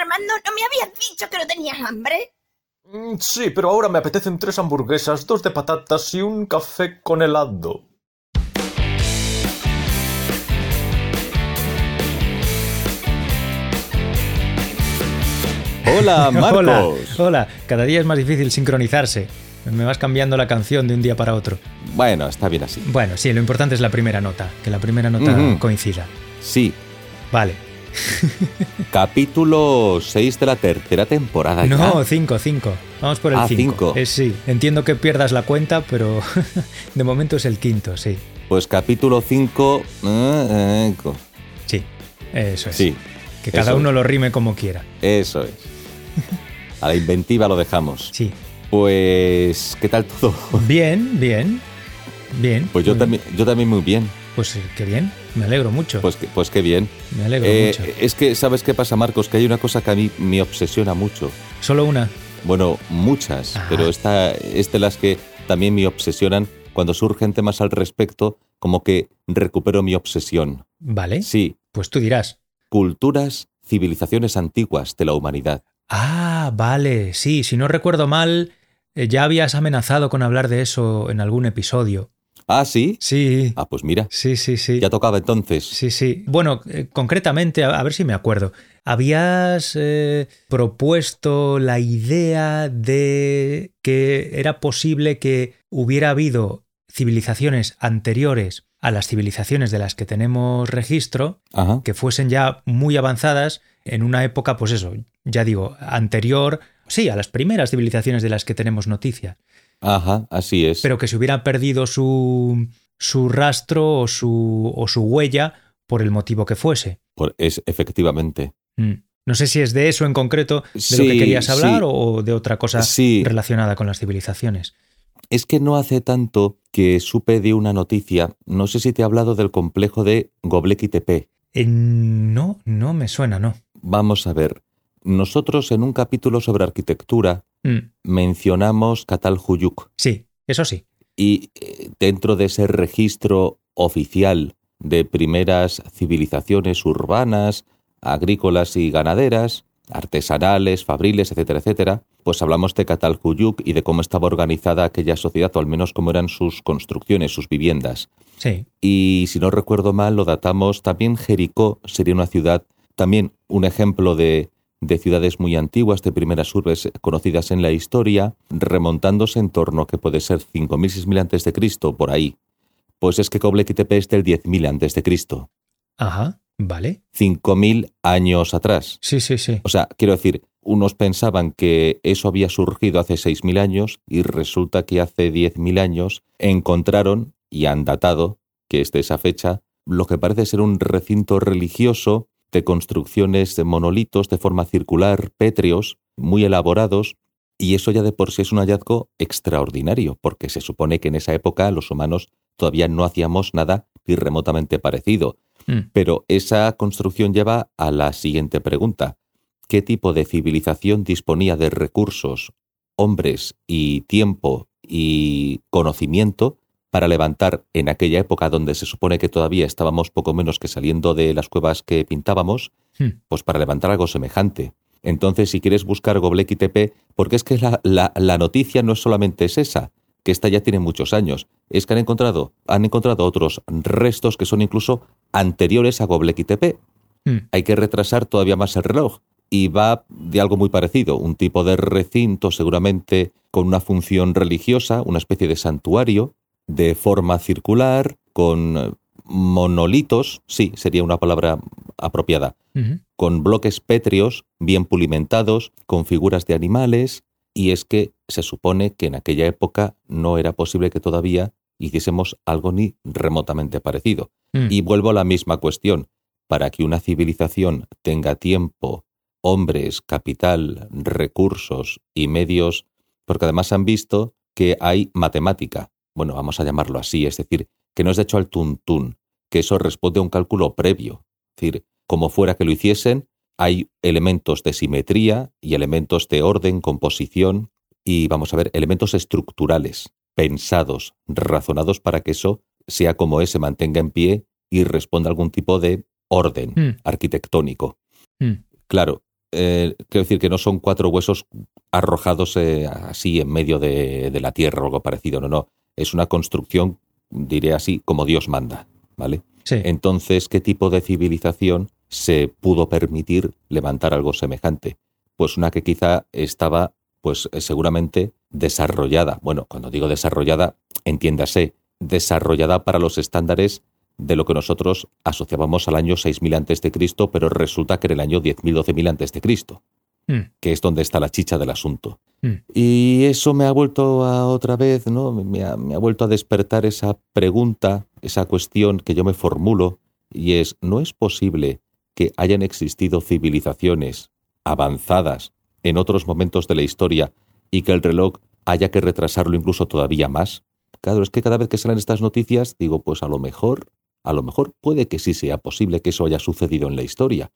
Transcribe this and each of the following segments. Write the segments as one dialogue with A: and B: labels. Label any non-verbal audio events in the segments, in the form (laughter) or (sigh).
A: Armando, ¿no me habías dicho que no tenías hambre?
B: Mm, Sí, pero ahora me apetecen tres hamburguesas, dos de patatas y un café con helado.
C: Hola, (laughs) Marcos.
D: Hola, hola. Cada día es más difícil sincronizarse. Me vas cambiando la canción de un día para otro.
C: Bueno, está bien así.
D: Bueno, sí, lo importante es la primera nota, que la primera nota coincida.
C: Sí,
D: Vale. (laughs)
C: capítulo 6 de la tercera temporada ya.
D: No, 5, 5. Vamos por el
C: Ah,
D: 5.
C: cinco.
D: sí, entiendo que pierdas la cuenta, pero (laughs) de momento es el quinto, sí.
C: Pues capítulo 5.
D: Sí, eso es.
C: Sí,
D: Que cada uno lo rime como quiera.
C: eso es. (laughs) A la inventiva lo dejamos.
D: Sí.
C: Pues, ¿qué tal todo?
D: Bien, bien. Bien.
C: Pues yo también, yo también muy bien.
D: Pues eh, qué bien. Me alegro mucho.
C: Pues, pues qué bien.
D: me alegro
C: Eh,
D: mucho.
C: es que, ¿sabes qué pasa, Marcos? Que hay una cosa que a mí me obsesiona mucho.
D: Solo una.
C: Bueno, muchas,
D: Ajá.
C: pero esta es de las que también me obsesionan cuando surgen temas al respecto, como que recupero mi obsesión.
D: Vale.
C: Sí,
D: Pues tú dirás.
C: culturas, civilizaciones antiguas de la humanidad.
D: Ah, vale. Sí, si no recuerdo mal, eh, ya habías amenazado con hablar de eso en algún episodio.
C: Ah, sí.
D: Sí.
C: Ah, pues mira,
D: Sí, sí, sí.
C: ya tocaba entonces.
D: Sí, sí. Bueno, eh, concretamente, a, a ver si me acuerdo. Habías eh, propuesto la idea de que era posible que hubiera habido civilizaciones anteriores a las civilizaciones de las que tenemos registro,
C: Ajá.
D: que fuesen ya muy avanzadas en una época, pues eso, ya digo, anterior, sí, a las primeras civilizaciones de las que tenemos noticia,
C: Ajá, así es.
D: pero que se hubieran perdido su, su rastro o su, o su huella por el motivo que fuese.
C: Por- es efectivamente.
D: Mm. No sé si es de eso en concreto de lo que querías hablar
C: sí.
D: o de otra cosa
C: Sí.
D: relacionada con las civilizaciones.
C: Es que no hace tanto que supe de una noticia, no sé si te he hablado del complejo de Göbekli Tepe.
D: Eh, no, no me suena, no.
C: Vamos a ver. Nosotros en un capítulo sobre arquitectura
D: Mm.
C: mencionamos Catalhuyuk
D: Sí, eso sí.
C: y eh, dentro de ese registro oficial de primeras civilizaciones urbanas, agrícolas y ganaderas, artesanales, fabriles, etcétera, etcétera, pues hablamos de Catalhuyuk y de cómo estaba organizada aquella sociedad, o al menos cómo eran sus construcciones, sus viviendas.
D: Sí.
C: Y si no recuerdo mal, lo datamos también Jericó sería una ciudad, también un ejemplo de, de ciudades muy antiguas, de primeras urbes conocidas en la historia, remontándose en torno que puede ser 5.000, 6.000 antes de Cristo, por ahí. Pues es que Göbekli Tepe es del 10.000 antes de Cristo.
D: Ajá, vale.
C: 5.000 años atrás.
D: Sí, sí, sí.
C: O sea, quiero decir, unos pensaban que eso había surgido hace 6.000 años y resulta que hace 10.000 años encontraron y han datado, que es de esa fecha, lo que parece ser un recinto religioso de construcciones de monolitos de forma circular, pétreos, muy elaborados, y eso ya de por sí es un hallazgo extraordinario, porque se supone que en esa época los humanos todavía no hacíamos nada ni remotamente parecido.
D: Mm.
C: Pero esa construcción lleva a la siguiente pregunta. ¿Qué tipo de civilización disponía de recursos, hombres y tiempo y conocimiento para levantar en aquella época donde se supone que todavía estábamos poco menos que saliendo de las cuevas que pintábamos,
D: Hmm.
C: pues para levantar algo semejante? Entonces, si quieres buscar Göbekli Tepe, porque es que la, la- la noticia no es solamente es esa, que esta ya tiene muchos años, es que han encontrado, han encontrado otros restos que son incluso anteriores a Göbekli Tepe.
D: Mm.
C: Hay que retrasar todavía más el reloj y va de algo muy parecido, un tipo de recinto seguramente con una función religiosa, una especie de santuario de forma circular, con eh, monolitos, sí, sería una palabra apropiada, con bloques pétreos bien pulimentados, con figuras de animales, y es que se supone que en aquella época no era posible que todavía hiciésemos algo ni remotamente parecido.
D: Mm.
C: Y vuelvo a la misma cuestión. Para que una civilización tenga tiempo, hombres, capital, recursos y medios, porque además han visto que hay matemática, bueno, vamos a llamarlo así, es decir, que no es de hecho al tuntún, que eso responde a un cálculo previo. Es decir, como fuera que lo hiciesen, hay elementos de simetría y elementos de orden, composición y, vamos a ver, elementos estructurales, pensados, razonados para que eso sea como es, se mantenga en pie y responda a algún tipo de orden
D: Mm.
C: arquitectónico.
D: Mm.
C: Claro, eh, quiero decir que no son cuatro huesos arrojados eh, así en medio de, de la tierra o algo parecido, no, no. Es una construcción, diré así, como Dios manda, ¿vale?
D: Sí.
C: Entonces, ¿qué tipo de civilización se pudo permitir levantar algo semejante? Pues una que quizá estaba, pues eh, seguramente desarrollada. Bueno, cuando digo desarrollada, entiéndase, desarrollada para los estándares de lo que nosotros asociábamos al año 6000 a.C., pero resulta que en el año 10.000, 12.000 a.C.,
D: Mm,
C: que es donde está la chicha del asunto.
D: mm.
C: Y eso me ha vuelto a otra vez, ¿no? Me ha, me ha vuelto a despertar esa pregunta, esa cuestión que yo me formulo, y es, ¿no es posible que hayan existido civilizaciones avanzadas en otros momentos de la historia y que el reloj haya que retrasarlo incluso todavía más? Claro, es que cada vez que salen estas noticias digo, pues a lo mejor, a lo mejor puede que sí sea posible que eso haya sucedido en la historia.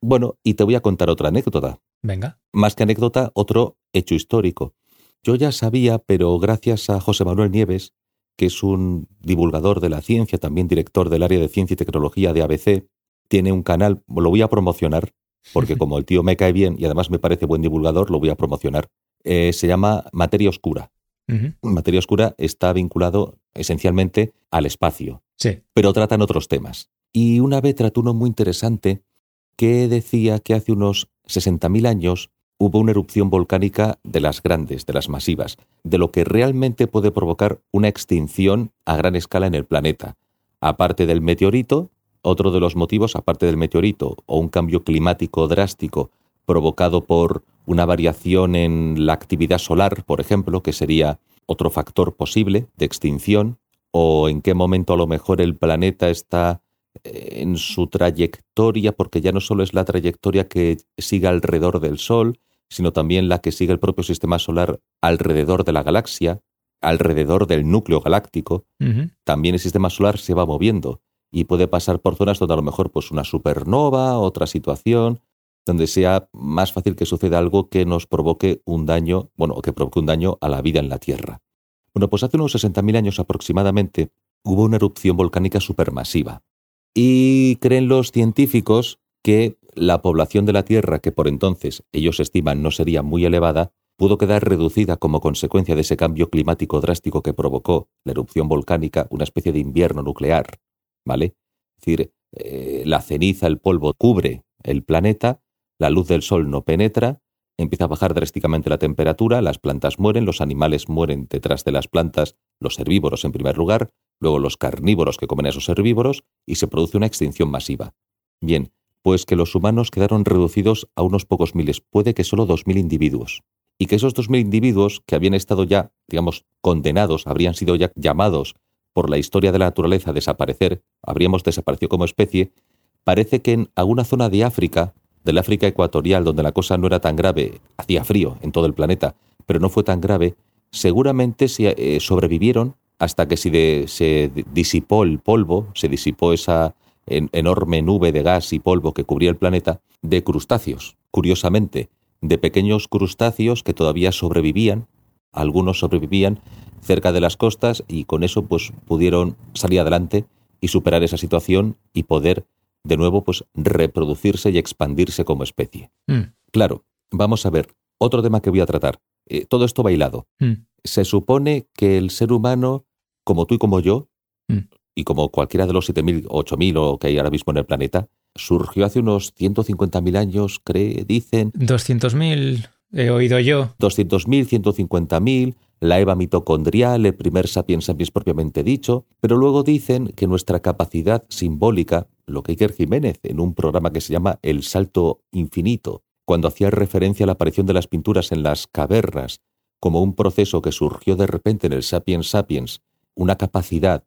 C: Bueno, y te voy a contar otra anécdota
D: Venga.
C: más que anécdota, otro hecho histórico. Yo ya sabía, pero gracias a José Manuel Nieves, que es un divulgador de la ciencia, también director del área de ciencia y tecnología de ABC, tiene un canal, lo voy a promocionar, porque (laughs) como el tío me cae bien y además me parece buen divulgador, lo voy a promocionar. Eh, se llama Materia Oscura. Materia Oscura está vinculado esencialmente al espacio,
D: Sí.
C: pero tratan otros temas. Y una vez trató uno muy interesante que decía que hace unos 60.000 años hubo una erupción volcánica de las grandes, de las masivas, de lo que realmente puede provocar una extinción a gran escala en el planeta. Aparte del meteorito, otro de los motivos, aparte del meteorito, o un cambio climático drástico provocado por una variación en la actividad solar, por ejemplo, que sería otro factor posible de extinción, o en qué momento a lo mejor el planeta está en su trayectoria, porque ya no solo es la trayectoria que sigue alrededor del Sol, sino también la que sigue el propio sistema solar alrededor de la galaxia, alrededor del núcleo galáctico. También el sistema solar se va moviendo y puede pasar por zonas donde a lo mejor pues una supernova, otra situación, donde sea más fácil que suceda algo que nos provoque un daño, bueno, que provoque un daño a la vida en la Tierra. Bueno, pues hace unos 60.000 años aproximadamente hubo una erupción volcánica supermasiva. Y creen los científicos que la población de la Tierra, que por entonces ellos estiman no sería muy elevada, pudo quedar reducida como consecuencia de ese cambio climático drástico que provocó la erupción volcánica, una especie de invierno nuclear, ¿vale? Es decir, eh, la ceniza, el polvo cubre el planeta, la luz del sol no penetra, empieza a bajar drásticamente la temperatura, las plantas mueren, los animales mueren detrás de las plantas, los herbívoros en primer lugar, luego los carnívoros que comen a esos herbívoros, y se produce una extinción masiva. Bien, pues que los humanos quedaron reducidos a unos pocos miles, puede que solo dos mil individuos, y que esos dos mil individuos que habían estado ya, digamos, condenados, habrían sido ya llamados por la historia de la naturaleza a desaparecer, habríamos desaparecido como especie, parece que en alguna zona de África, del África ecuatorial, donde la cosa no era tan grave, hacía frío en todo el planeta, pero no fue tan grave, seguramente se, eh, sobrevivieron hasta que se, se disipó el polvo, se disipó esa en- enorme nube de gas y polvo que cubría el planeta, de crustáceos, curiosamente, de pequeños crustáceos que todavía sobrevivían, algunos sobrevivían cerca de las costas y con eso pues pudieron salir adelante y superar esa situación y poder de nuevo pues reproducirse y expandirse como especie.
D: Mm,
C: Claro, vamos a ver, otro tema que voy a tratar. Eh, todo esto bailado.
D: mm.
C: Se supone que el ser humano, como tú y como yo,
D: Mm.
C: y como cualquiera de los 7.000 o 8.000 o que hay ahora mismo en el planeta, surgió hace unos 150.000 años, cree, dicen,
D: 200.000 he oído yo.
C: 200.000, 150.000, la Eva mitocondrial, el primer sapiens sapiens propiamente dicho, pero luego dicen que nuestra capacidad simbólica, lo que Iker Jiménez en un programa que se llama El Salto Infinito, cuando hacía referencia a la aparición de las pinturas en las cavernas como un proceso que surgió de repente en el sapiens sapiens, una capacidad,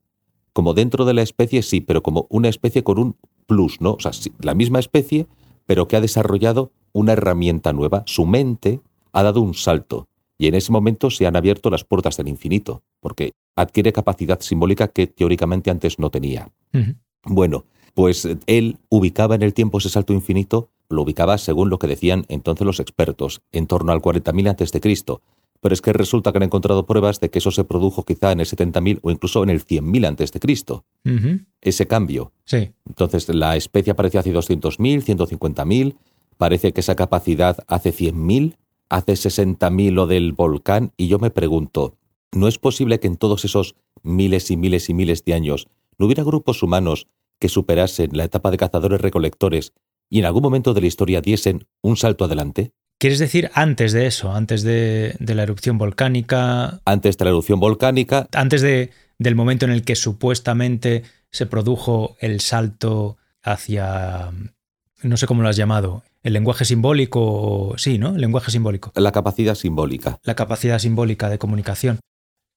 C: como dentro de la especie sí, pero como una especie con un plus, ¿no? O sea, la misma especie, pero que ha desarrollado una herramienta nueva, su mente ha dado un salto y en ese momento se han abierto las puertas del infinito, porque adquiere capacidad simbólica que teóricamente antes no tenía. Bueno, pues él ubicaba en el tiempo ese salto infinito, lo ubicaba según lo que decían entonces los expertos, en torno al 40.000 antes de Cristo. Pero es que resulta que han encontrado pruebas de que eso se produjo quizá en el 70.000 o incluso en el 100.000 antes de Cristo. Ese cambio.
D: Sí.
C: Entonces la especie apareció hace 200.000, 150.000, parece que esa capacidad hace 100.000, hace 60.000 lo del volcán, y yo me pregunto, ¿no es posible que en todos esos miles y miles y miles de años no hubiera grupos humanos que superasen la etapa de cazadores-recolectores y en algún momento de la historia diesen un salto adelante?
D: ¿Quieres decir antes de eso, antes de, de la erupción volcánica?
C: Antes de la erupción volcánica.
D: Antes de, del momento en el que supuestamente se produjo el salto hacia, no sé cómo lo has llamado, el lenguaje simbólico, sí, ¿no? El lenguaje simbólico.
C: La capacidad simbólica.
D: La capacidad simbólica de comunicación.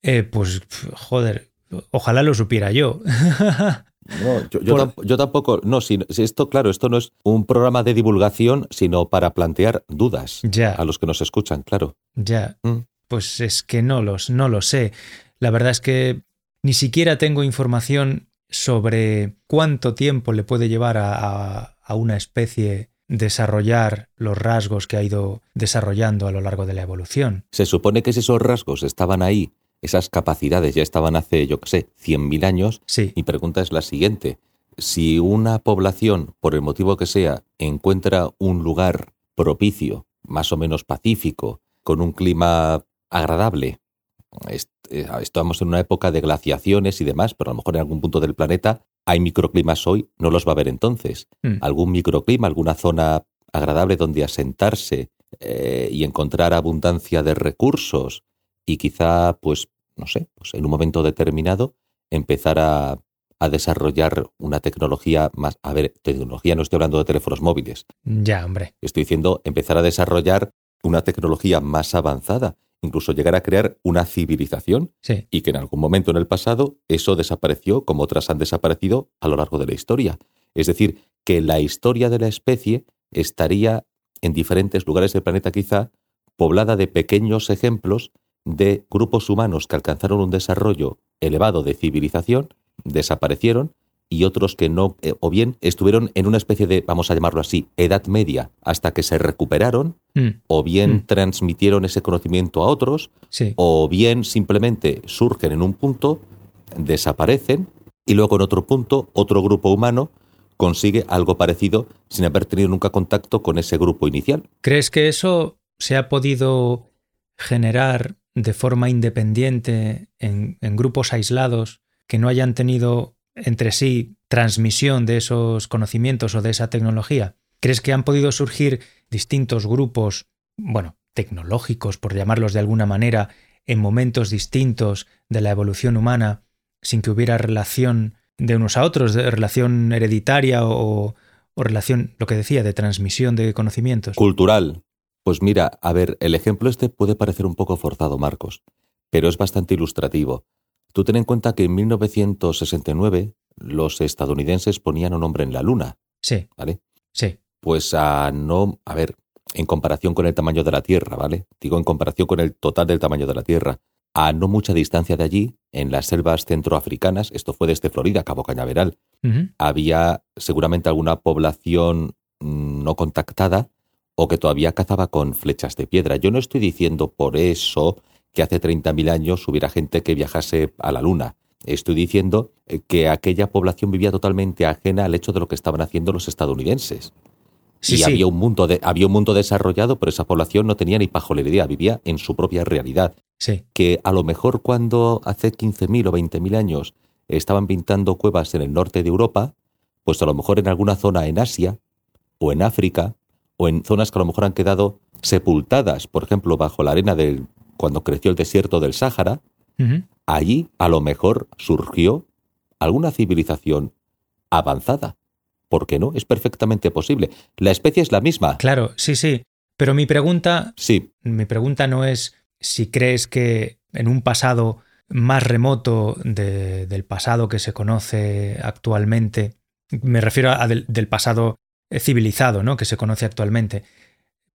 D: Eh, pues, joder, ojalá lo supiera yo. (laughs)
C: No, yo, yo, tamp yo, tampoco. No, si, si, esto, claro, esto no es un programa de divulgación, sino para plantear dudas
D: ya.
C: a los que nos escuchan, claro.
D: Ya. Mm. Pues es que no los, no lo sé. La verdad es que ni siquiera tengo información sobre cuánto tiempo le puede llevar a, a, a una especie desarrollar los rasgos que ha ido desarrollando a lo largo de la evolución.
C: Se supone que si esos rasgos estaban ahí esas capacidades ya estaban hace, yo qué sé, 100.000 años.
D: Sí.
C: Mi pregunta es la siguiente. Si una población, por el motivo que sea, encuentra un lugar propicio, más o menos pacífico, con un clima agradable, eh, estamos en una época de glaciaciones y demás, pero a lo mejor en algún punto del planeta hay microclimas hoy, no los va a haber entonces.
D: Mm.
C: Algún microclima, alguna zona agradable donde asentarse eh, y encontrar abundancia de recursos y quizá, pues, no sé, pues en un momento determinado empezar a, a, desarrollar una tecnología más... A ver, tecnología no estoy hablando de teléfonos móviles.
D: Ya, hombre.
C: Estoy diciendo empezar a desarrollar una tecnología más avanzada, incluso llegar a crear una civilización
D: sí.
C: y que en algún momento en el pasado eso desapareció como otras han desaparecido a lo largo de la historia. Es decir, que la historia de la especie estaría en diferentes lugares del planeta quizá poblada de pequeños ejemplos de grupos humanos que alcanzaron un desarrollo elevado de civilización, desaparecieron, y otros que no, eh, o bien estuvieron en una especie de, vamos a llamarlo así, edad media, hasta que se recuperaron,
D: mm.
C: o bien
D: mm.
C: transmitieron ese conocimiento a otros,
D: sí.
C: o bien simplemente surgen en un punto, desaparecen, y luego en otro punto, otro grupo humano consigue algo parecido sin haber tenido nunca contacto con ese grupo inicial.
D: ¿Crees que eso se ha podido generar de forma independiente en, en, grupos aislados que no hayan tenido entre sí transmisión de esos conocimientos o de esa tecnología? ¿Crees que han podido surgir distintos grupos, bueno, tecnológicos, por llamarlos de alguna manera, en momentos distintos de la evolución humana, sin que hubiera relación de unos a otros, de relación hereditaria o, o relación, lo que decía, de transmisión de conocimientos?
C: Cultural, pues mira, a ver, el ejemplo este puede parecer un poco forzado, Marcos, pero es bastante ilustrativo. Tú ten en cuenta que en 1969 los estadounidenses ponían un hombre en la Luna.
D: Sí.
C: ¿Vale?
D: Sí.
C: Pues a no, a ver, en comparación con el tamaño de la Tierra, ¿vale? Digo en comparación con el total del tamaño de la Tierra. A no mucha distancia de allí, en las selvas centroafricanas, esto fue desde Florida, Cabo Cañaveral,
D: uh -huh.
C: había seguramente alguna población no contactada o que todavía cazaba con flechas de piedra. Yo no estoy diciendo por eso que hace 30.000 años hubiera gente que viajase a la Luna. Estoy diciendo que aquella población vivía totalmente ajena al hecho de lo que estaban haciendo los estadounidenses.
D: Sí,
C: y
D: sí.
C: Había, un mundo de, había un mundo desarrollado, pero esa población no tenía ni pajolería, vivía en su propia realidad.
D: Sí.
C: Que a lo mejor cuando hace 15.000 o 20.000 años estaban pintando cuevas en el norte de Europa, pues a lo mejor en alguna zona en Asia o en África o en zonas que a lo mejor han quedado sepultadas, por ejemplo, bajo la arena del cuando creció el desierto del Sáhara,
D: uh -huh.
C: allí a lo mejor surgió alguna civilización avanzada. ¿Por qué no? Es perfectamente posible. La especie es la misma.
D: Claro, sí, sí. Pero mi pregunta,
C: sí.
D: mi pregunta no es si crees que en un pasado más remoto de, del pasado que se conoce actualmente, me refiero a del, del pasado civilizado, ¿no? Que se conoce actualmente.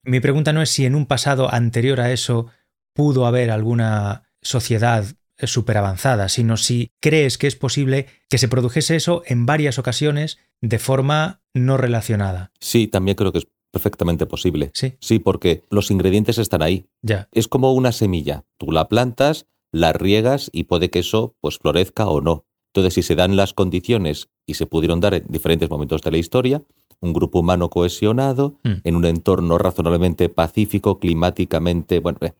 D: Mi pregunta no es si en un pasado anterior a eso pudo haber alguna sociedad súper avanzada, sino si crees que es posible que se produjese eso en varias ocasiones de forma no relacionada.
C: Sí, también creo que es perfectamente posible.
D: Sí.
C: Sí, porque los ingredientes están ahí.
D: Ya.
C: Es como una semilla. Tú la plantas, la riegas y puede que eso pues florezca o no. Entonces, si se dan las condiciones y se pudieron dar en diferentes momentos de la historia, un grupo humano cohesionado,
D: Mm.
C: en un entorno razonablemente pacífico, climáticamente, bueno, eh,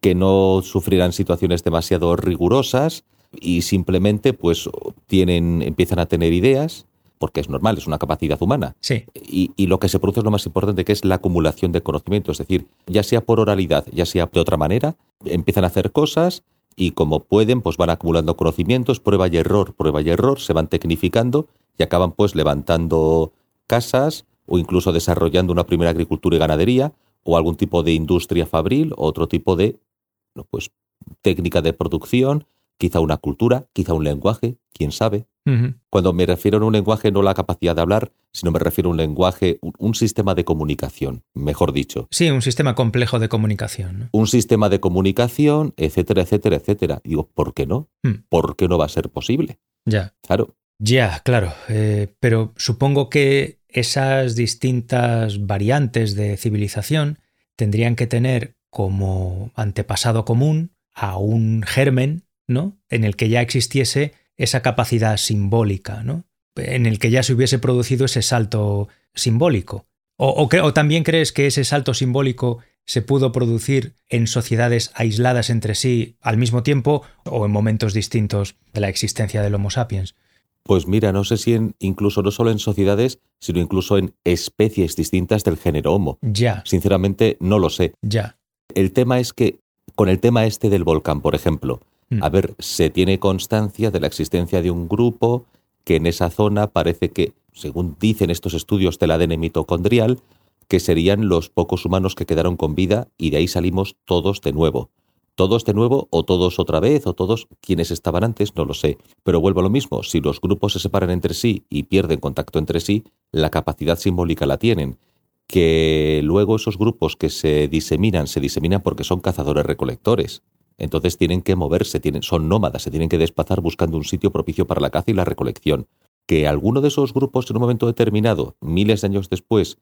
C: que no sufrieran situaciones demasiado rigurosas y simplemente pues tienen, empiezan a tener ideas, porque es normal, es una capacidad humana.
D: Sí.
C: Y, y lo que se produce es lo más importante, que es la acumulación de conocimiento. Es decir, ya sea por oralidad, ya sea de otra manera, empiezan a hacer cosas y como pueden, pues van acumulando conocimientos, prueba y error, prueba y error, se van tecnificando y acaban pues levantando casas o incluso desarrollando una primera agricultura y ganadería o algún tipo de industria fabril otro tipo de pues, técnica de producción, quizá una cultura, quizá un lenguaje, quién sabe. Cuando me refiero a un lenguaje, no la capacidad de hablar, sino me refiero a un lenguaje, un, un sistema de comunicación, mejor dicho.
D: Sí, un sistema complejo de comunicación. ¿no?
C: Un sistema de comunicación, etcétera, etcétera, etcétera. Digo, ¿por qué no?
D: Hmm.
C: ¿Por qué no va a ser posible?
D: Ya.
C: Claro.
D: Ya, claro. eh, pero supongo que esas distintas variantes de civilización tendrían que tener como antepasado común a un germen, ¿no? En el que ya existiese esa capacidad simbólica, ¿no? En el que ya se hubiese producido ese salto simbólico. O, o o también crees que ese salto simbólico se pudo producir en sociedades aisladas entre sí al mismo tiempo o en momentos distintos de la existencia del Homo sapiens.
C: Pues mira, no sé si en, incluso no solo en sociedades, sino incluso en especies distintas del género Homo.
D: Ya,
C: Sinceramente, no lo sé.
D: ya.
C: El tema es que, con el tema este del volcán, por ejemplo,
D: Mm.
C: a ver, se tiene constancia de la existencia de un grupo que en esa zona parece que, según dicen estos estudios del ADN mitocondrial, que serían los pocos humanos que quedaron con vida y de ahí salimos todos de nuevo. Todos de nuevo o todos otra vez o todos quienes estaban antes, no lo sé. Pero vuelvo a lo mismo, si los grupos se separan entre sí y pierden contacto entre sí, la capacidad simbólica la tienen. Que luego esos grupos que se diseminan, se diseminan porque son cazadores recolectores. Entonces tienen que moverse, tienen, son nómadas, se tienen que desplazar buscando un sitio propicio para la caza y la recolección. Que alguno de esos grupos en un momento determinado, miles de años después,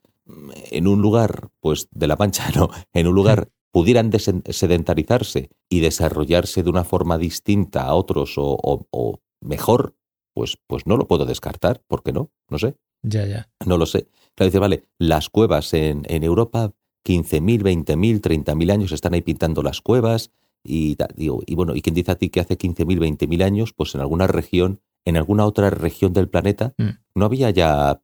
C: en un lugar, pues de la pancha, (laughs) no, en un lugar pudieran sedentarizarse y desarrollarse de una forma distinta a otros o, o- o mejor, pues, pues no lo puedo descartar, ¿por qué no? No sé.
D: Ya, ya.
C: No lo sé. Claro, dice, vale, las cuevas en, en Europa, 15.000, 20.000, 30.000 años están ahí pintando las cuevas. Y, digo, y bueno, ¿y quién dice a ti que hace 15.000, 20.000 años, pues en alguna región, en alguna otra región del planeta,
D: Mm.
C: no había ya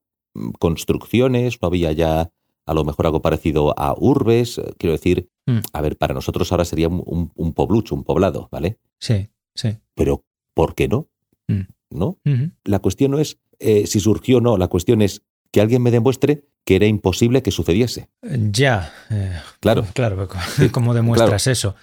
C: construcciones, no había ya a lo mejor algo parecido a urbes? Eh, Quiero decir,
D: Mm.
C: a ver, para nosotros ahora sería un, un, un poblucho, un poblado, ¿vale?
D: Sí, sí.
C: Pero, ¿por qué no?
D: Mm.
C: ¿No? La cuestión no es eh, si surgió o no, la cuestión es que alguien me demuestre que era imposible que sucediese.
D: Ya. eh,
C: Claro.
D: Claro, (laughs) ¿cómo demuestras eso?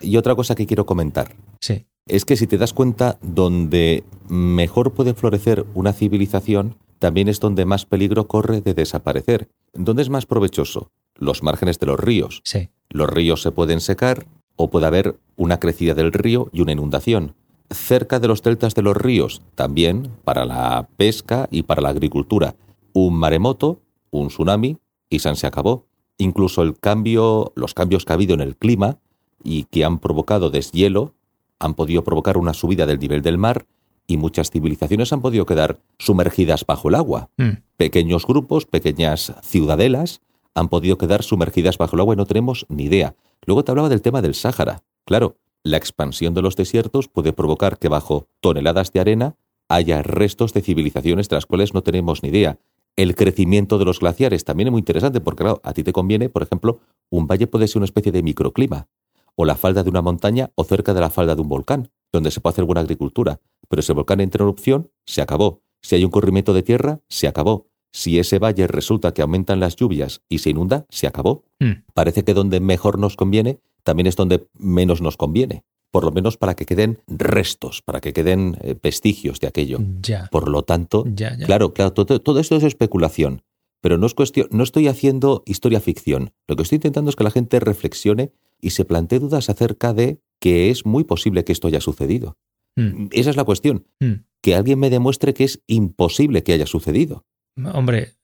C: Y otra cosa que quiero comentar
D: Sí.
C: es que si te das cuenta, donde mejor puede florecer una civilización, también es donde más peligro corre de desaparecer. ¿Dónde es más provechoso? Los márgenes de los ríos.
D: Sí.
C: Los ríos se pueden secar o puede haber una crecida del río y una inundación. Cerca de los deltas de los ríos, también para la pesca y para la agricultura. Un maremoto, un tsunami y San se acabó. Incluso el cambio, los cambios que ha habido en el clima y que han provocado deshielo, han podido provocar una subida del nivel del mar y muchas civilizaciones han podido quedar sumergidas bajo el agua
D: Mm,
C: pequeños grupos, pequeñas ciudadelas, han podido quedar sumergidas bajo el agua y no tenemos ni idea. Luego te hablaba del tema del Sáhara. Claro, la expansión de los desiertos puede provocar que bajo toneladas de arena haya restos de civilizaciones de las cuales no tenemos ni idea. El crecimiento de los glaciares también es muy interesante porque, claro, a ti te conviene, por ejemplo, un valle puede ser una especie de microclima, o la falda de una montaña o cerca de la falda de un volcán, donde se puede hacer buena agricultura. Pero si el volcán entra en erupción, se acabó. Si hay un corrimiento de tierra, se acabó. Si ese valle resulta que aumentan las lluvias y se inunda, se acabó.
D: mm,
C: Parece que donde mejor nos conviene, también es donde menos nos conviene. Por lo menos para que queden restos, para que queden eh, vestigios de aquello.
D: Ya.
C: Por lo tanto,
D: Ya, ya.
C: claro, claro, todo, todo esto es especulación. Pero no es cuestión, no estoy haciendo historia ficción. Lo que estoy intentando es que la gente reflexione y se plantee dudas acerca de que es muy posible que esto haya sucedido.
D: Mm,
C: Esa es la cuestión.
D: mm.
C: Que alguien me demuestre que es imposible que haya sucedido.
D: Hombre,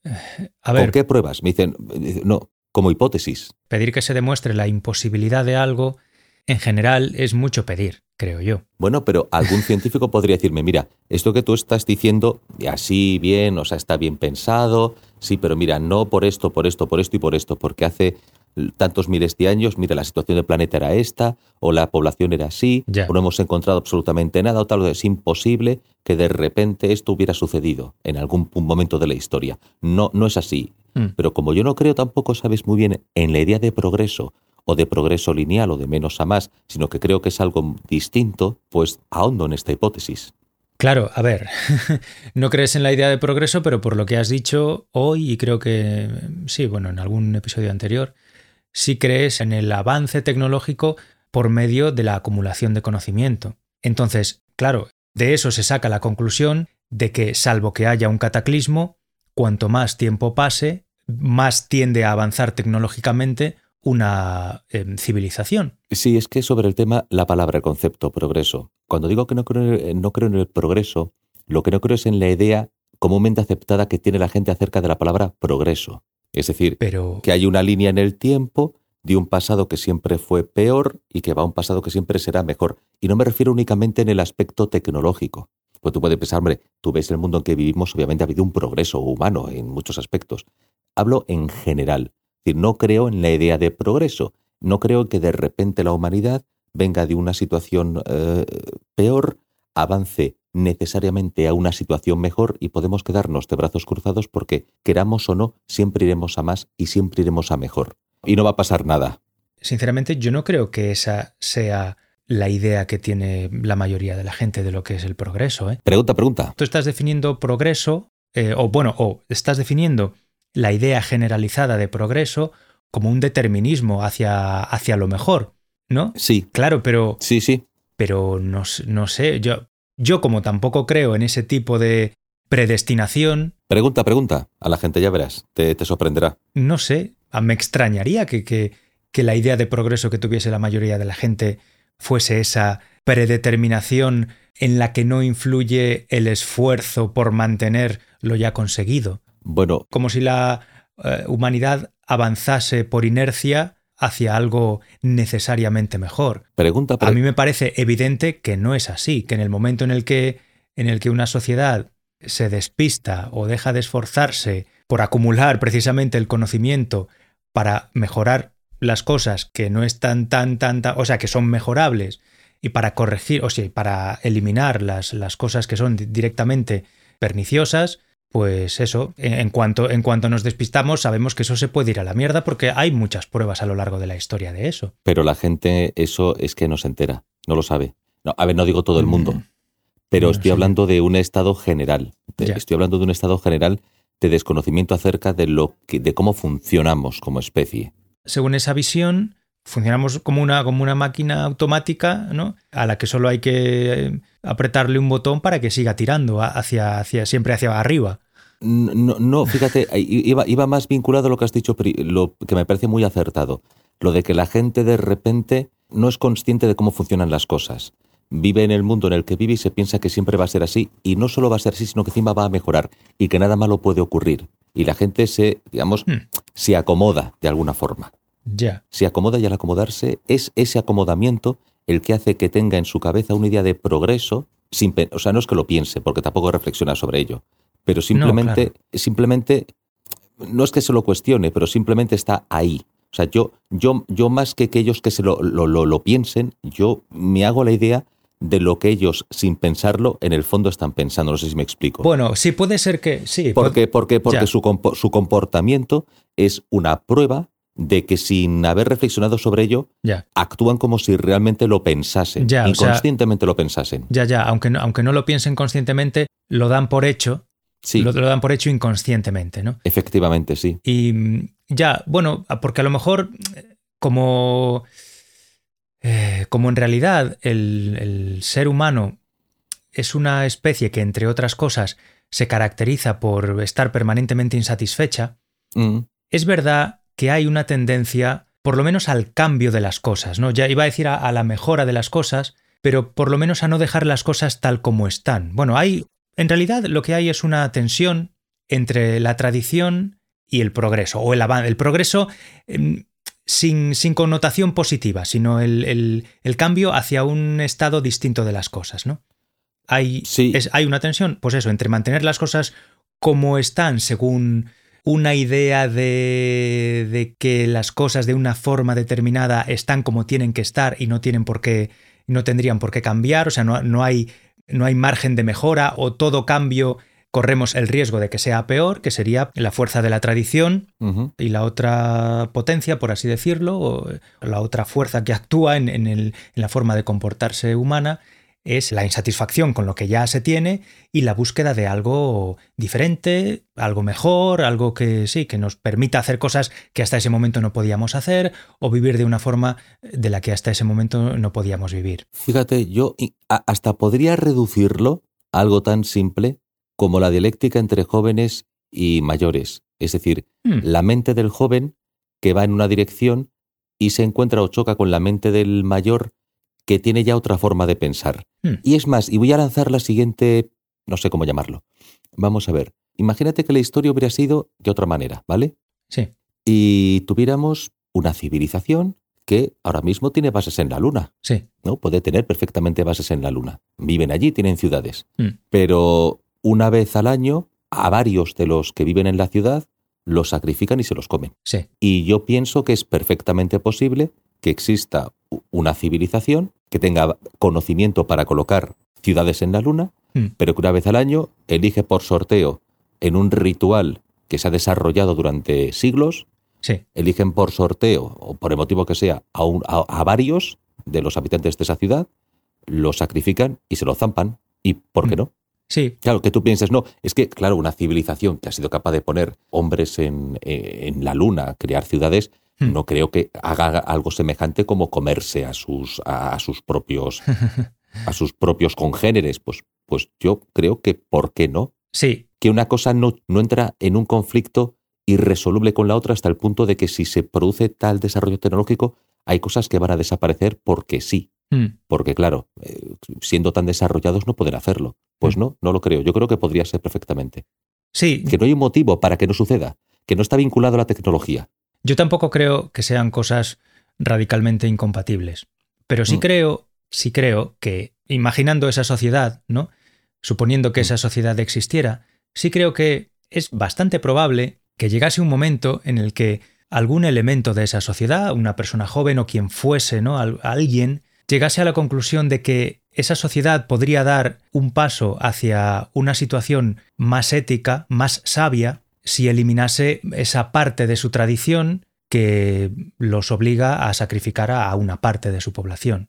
D: a
C: ¿Con
D: ver,
C: qué pruebas? Me dicen, no, como hipótesis.
D: pedir que se demuestre la imposibilidad de algo, en general, es mucho pedir, creo yo.
C: Bueno, pero algún (laughs) científico podría decirme, mira, esto que tú estás diciendo, así bien, o sea, está bien pensado, Sí, pero mira, no por esto, por esto, por esto y por esto, porque hace tantos miles de años, mira, la situación del planeta era esta, o la población era así, o no hemos encontrado absolutamente nada, o tal, o es imposible que de repente esto hubiera sucedido en algún momento de la historia. No, no es así.
D: Mm.
C: Pero como yo no creo tampoco, sabes muy bien, en la idea de progreso, o de progreso lineal, o de menos a más, sino que creo que es algo distinto, pues ahondo en esta hipótesis.
D: Claro, a ver, (laughs) no crees en la idea de progreso, pero por lo que has dicho hoy, y creo que sí, bueno, en algún episodio anterior, sí crees en el avance tecnológico por medio de la acumulación de conocimiento. Entonces, claro, de eso se saca la conclusión de que, salvo que haya un cataclismo, cuanto más tiempo pase, más tiende a avanzar tecnológicamente una em, civilización.
C: Sí, es que sobre el tema, la palabra, el concepto, progreso. Cuando digo que no creo, en- no creo en el progreso, lo que no creo es en la idea comúnmente aceptada que tiene la gente acerca de la palabra progreso. Es decir,
D: Pero,
C: que hay una línea en el tiempo de un pasado que siempre fue peor y que va a un pasado que siempre será mejor. Y no me refiero únicamente en el aspecto tecnológico. Pues tú puedes pensar, hombre, tú ves el mundo en que vivimos, obviamente ha habido un progreso humano en muchos aspectos. Hablo en general. Es decir, no creo en la idea de progreso. No creo que de repente la humanidad venga de una situación eh, peor, avance necesariamente a una situación mejor y podemos quedarnos de brazos cruzados porque, queramos o no, siempre iremos a más y siempre iremos a mejor. Y no va a pasar nada.
D: sinceramente, yo no creo que esa sea la idea que tiene la mayoría de la gente de lo que es el progreso. ¿eh?
C: Pregunta, pregunta.
D: Tú estás definiendo progreso, eh, o bueno, o estás definiendo la idea generalizada de progreso como un determinismo hacia, hacia lo mejor, ¿no?
C: Sí,
D: Claro, pero,
C: sí, sí.
D: Pero no, no sé, yo, yo como tampoco creo en ese tipo de predestinación,
C: Pregunta, pregunta. A la gente ya verás. Te, te sorprenderá.
D: no sé, a- me extrañaría que, que, que la idea de progreso que tuviese la mayoría de la gente fuese esa predeterminación en la que no influye el esfuerzo por mantener lo ya conseguido.
C: Bueno,
D: Como si la eh, humanidad avanzase por inercia hacia algo necesariamente mejor.
C: pregunta, pre-
D: A mí me parece evidente que no es así, que en el momento en el que, en el que una sociedad se despista o deja de esforzarse por acumular precisamente el conocimiento para mejorar las cosas que no están tan, tan, tan, o sea, que son mejorables y para corregir, o sea, para eliminar las, las cosas que son di- directamente perniciosas, pues eso, en, cuanto, en cuanto nos despistamos, sabemos que eso se puede ir a la mierda porque hay muchas pruebas a lo largo de la historia de eso.
C: pero la gente eso es que no se entera, no lo sabe. No, a ver, no digo todo el mundo,
D: Mm.
C: pero
D: No
C: estoy
D: sé.
C: hablando de un estado general. De-. Estoy hablando de un estado general de desconocimiento acerca de lo que, de cómo funcionamos como especie.
D: según esa visión, funcionamos como una, como una máquina automática, ¿no? A la que solo hay que eh, apretarle un botón para que siga tirando hacia, hacia, siempre hacia arriba.
C: No, no fíjate, iba, iba más vinculado a lo que has dicho, lo que me parece muy acertado. Lo de que la gente de repente no es consciente de cómo funcionan las cosas. Vive en el mundo en el que vive y se piensa que siempre va a ser así. Y no solo va a ser así, sino que encima va a mejorar y que nada malo puede ocurrir. Y la gente se, digamos,
D: Hmm.
C: se acomoda de alguna forma.
D: Ya.
C: Se acomoda y al acomodarse es ese acomodamiento el que hace que tenga en su cabeza una idea de progreso, sin, o sea, no es que lo piense, porque tampoco reflexiona sobre ello, pero simplemente, simplemente, no es que se lo cuestione, pero simplemente está ahí. O sea, yo, yo, yo más que que ellos que se lo, lo, lo- lo piensen, yo me hago la idea de lo que ellos, sin pensarlo, en el fondo están pensando. No sé si me explico.
D: Bueno, sí, puede ser que. Sí,
C: Porque, porque, porque
D: Ya.
C: su comportamiento es una prueba de que sin haber reflexionado sobre ello,
D: Ya,
C: actúan como si realmente lo pensasen,
D: Ya, o sea-
C: inconscientemente lo pensasen.
D: ya, ya. Aunque no, aunque no lo piensen conscientemente, lo dan por hecho.
C: Sí,
D: Lo, lo dan por hecho inconscientemente, ¿no?
C: efectivamente, sí.
D: Y mm, ya, bueno, porque a lo mejor como, eh, como en realidad el, el ser humano es una especie que, entre otras cosas, se caracteriza por estar permanentemente insatisfecha,
C: Mm,
D: es verdad que hay una tendencia, por lo menos al cambio de las cosas, ¿no? Ya iba a decir a, a la mejora de las cosas, pero por lo menos a no dejar las cosas tal como están. Bueno, hay, en realidad lo que hay es una tensión entre la tradición y el progreso, o el avance. El progreso em, sin, sin connotación positiva, sino el, el- el cambio hacia un estado distinto de las cosas, ¿no? Hay,
C: Sí.
D: es- hay una tensión, pues eso, entre mantener las cosas como están según una idea de, de, que las cosas de una forma determinada están como tienen que estar y no tienen por qué, no tendrían por qué cambiar, o sea, no, no, hay, no hay margen de mejora o todo cambio corremos el riesgo de que sea peor, que sería la fuerza de la tradición uh -huh. y la otra potencia, por así decirlo, o la otra fuerza que actúa en, en, el, en la forma de comportarse humana, es la insatisfacción con lo que ya se tiene y la búsqueda de algo diferente, algo mejor, algo que sí, que nos permita hacer cosas que hasta ese momento no podíamos hacer o vivir de una forma de la que hasta ese momento no podíamos vivir.
C: Fíjate, yo hasta podría reducirlo a algo tan simple como la dialéctica entre jóvenes y mayores. Es decir, hmm. la mente del joven que va en una dirección y se encuentra o choca con la mente del mayor que tiene ya otra forma de pensar. Hmm. Y es más, y voy a lanzar la siguiente, no sé cómo llamarlo. Vamos a ver, imagínate que la historia hubiera sido de otra manera, ¿vale?
D: Sí.
C: Y tuviéramos una civilización que ahora mismo tiene bases en la Luna.
D: Sí.
C: ¿No? Puede tener perfectamente bases en la Luna. Viven allí, tienen ciudades.
D: Hmm.
C: Pero una vez al año, a varios de los que viven en la ciudad los sacrifican y se los comen.
D: Sí.
C: Y yo pienso que es perfectamente posible que exista una civilización que tenga conocimiento para colocar ciudades en la Luna,
D: mm.
C: pero que una vez al año elige por sorteo en un ritual que se ha desarrollado durante siglos,
D: sí.
C: eligen por sorteo o por el motivo que sea a, un, a, a, varios de los habitantes de esa ciudad, los sacrifican y se los zampan. ¿Y por qué
D: mm.
C: no?
D: Sí.
C: Claro, que tú pienses, no, es que, claro, una civilización que ha sido capaz de poner hombres en, en la luna, crear ciudades,
D: Hmm.
C: no creo que haga algo semejante como comerse a sus, a, a sus propios (laughs) a sus propios congéneres. Pues, pues yo creo que ¿por qué no?
D: Sí.
C: Que una cosa no, no entra en un conflicto irresoluble con la otra hasta el punto de que si se produce tal desarrollo tecnológico, hay cosas que van a desaparecer porque sí.
D: Mm.
C: Porque, claro, eh, siendo tan desarrollados no pueden hacerlo. Pues no, no lo creo. Yo creo que podría ser perfectamente.
D: Sí.
C: Que no hay un motivo para que no suceda, que no está vinculado a la tecnología.
D: Yo tampoco creo que sean cosas radicalmente incompatibles. Pero sí
C: Mm.
D: creo, sí creo que, imaginando esa sociedad, ¿no? Suponiendo que
C: Mm.
D: esa sociedad existiera, sí creo que es bastante probable que llegase un momento en el que algún elemento de esa sociedad, una persona joven o quien fuese, ¿no? Al- alguien, llegase a la conclusión de que esa sociedad podría dar un paso hacia una situación más ética, más sabia, si eliminase esa parte de su tradición que los obliga a sacrificar a una parte de su población.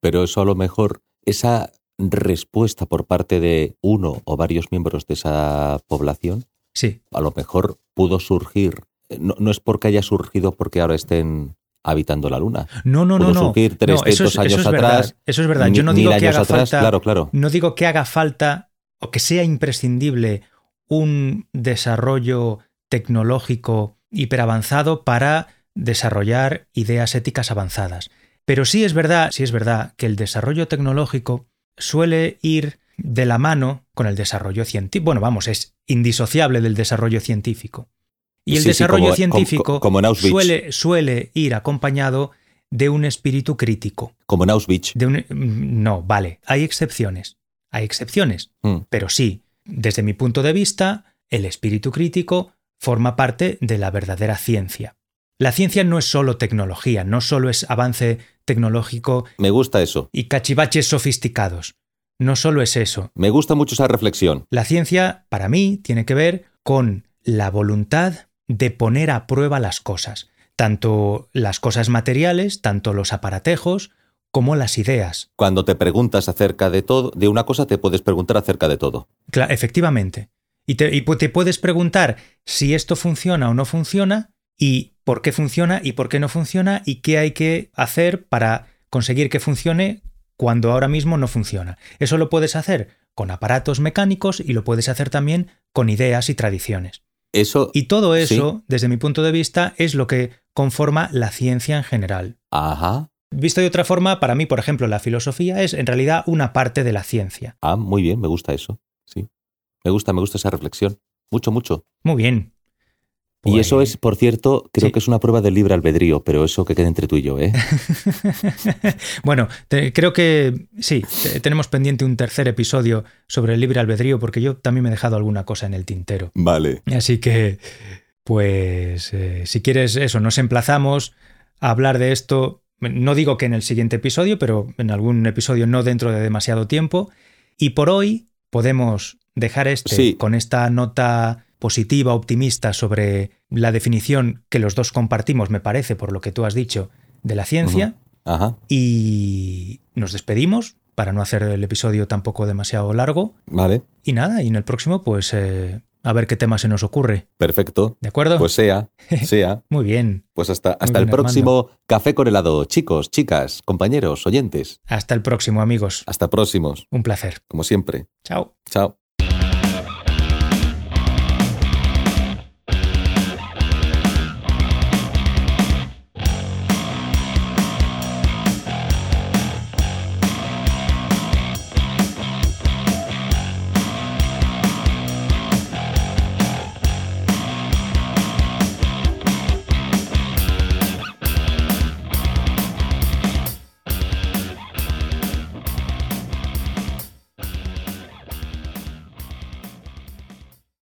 C: Pero eso a lo mejor, esa respuesta por parte de uno o varios miembros de esa población,
D: Sí,
C: a lo mejor pudo surgir. No, no es porque haya surgido porque ahora estén habitando la luna.
D: no, no, no,
C: Pudo
D: no.
C: surgir
D: No,
C: 300
D: eso es,
C: años
D: eso es
C: atrás.
D: verdad. Eso es verdad. Yo no digo que haga
C: atrás,
D: falta.
C: claro, claro.
D: No digo que haga falta o que sea imprescindible un desarrollo tecnológico hiperavanzado para desarrollar ideas éticas avanzadas. Pero sí es verdad, sí es verdad que el desarrollo tecnológico suele ir de la mano con el desarrollo científico. Bueno, vamos, es indisociable del desarrollo científico. Y el
C: Sí, sí,
D: desarrollo
C: como-
D: científico
C: como- como
D: suele, suele ir acompañado de un espíritu crítico.
C: Como en Auschwitz.
D: De un- no, vale, hay excepciones. Hay excepciones.
C: Mm.
D: Pero sí, desde mi punto de vista, el espíritu crítico forma parte de la verdadera ciencia. La ciencia no es solo tecnología, no solo es avance tecnológico
C: Me gusta eso.
D: y cachivaches sofisticados. No solo es eso.
C: Me gusta mucho esa reflexión.
D: La ciencia, para mí, tiene que ver con la voluntad de poner a prueba las cosas, tanto las cosas materiales, tanto los aparatejos, como las ideas.
C: Cuando te preguntas acerca de todo, de una cosa te puedes preguntar acerca de todo.
D: Cla- efectivamente. Y te, y pu- te puedes preguntar si esto funciona o no funciona y por qué funciona y por qué no funciona y qué hay que hacer para conseguir que funcione cuando ahora mismo no funciona. Eso lo puedes hacer con aparatos mecánicos y lo puedes hacer también con ideas y tradiciones.
C: Eso.
D: Y todo eso, desde mi punto de vista, es lo que conforma la ciencia en general.
C: Ajá.
D: Visto de otra forma, para mí, por ejemplo, la filosofía es en realidad una parte de la ciencia.
C: Ah, muy bien, me gusta eso. Sí. Me gusta, me gusta esa reflexión. Mucho, mucho.
D: Muy bien.
C: Y eso
D: Pues-
C: es, por cierto, creo
D: Sí.
C: que es una prueba del libre albedrío, pero eso que quede entre tú y yo, ¿eh? (laughs)
D: bueno, te- creo que sí, te- tenemos pendiente un tercer episodio sobre el libre albedrío porque yo también me he dejado alguna cosa en el tintero.
C: Vale.
D: Así que, pues, eh, si quieres eso, nos emplazamos a hablar de esto. No digo que en el siguiente episodio, pero en algún episodio no dentro de demasiado tiempo. Y por hoy podemos dejar este
C: Sí.
D: con esta nota positiva, optimista sobre la definición que los dos compartimos, me parece, por lo que tú has dicho, de la ciencia.
C: Ajá.
D: Y nos despedimos para no hacer el episodio tampoco demasiado largo.
C: Vale.
D: Y nada, y en el próximo, pues eh, a ver qué tema se nos ocurre.
C: Perfecto.
D: ¿De acuerdo?
C: Pues sea, (laughs) sea.
D: Muy bien.
C: Pues hasta, hasta
D: bien,
C: el próximo Café con helado. Chicos, chicas, compañeros, oyentes.
D: Hasta el próximo, amigos.
C: Hasta próximos,
D: Un placer.
C: como siempre.
D: Chao.
C: Chao.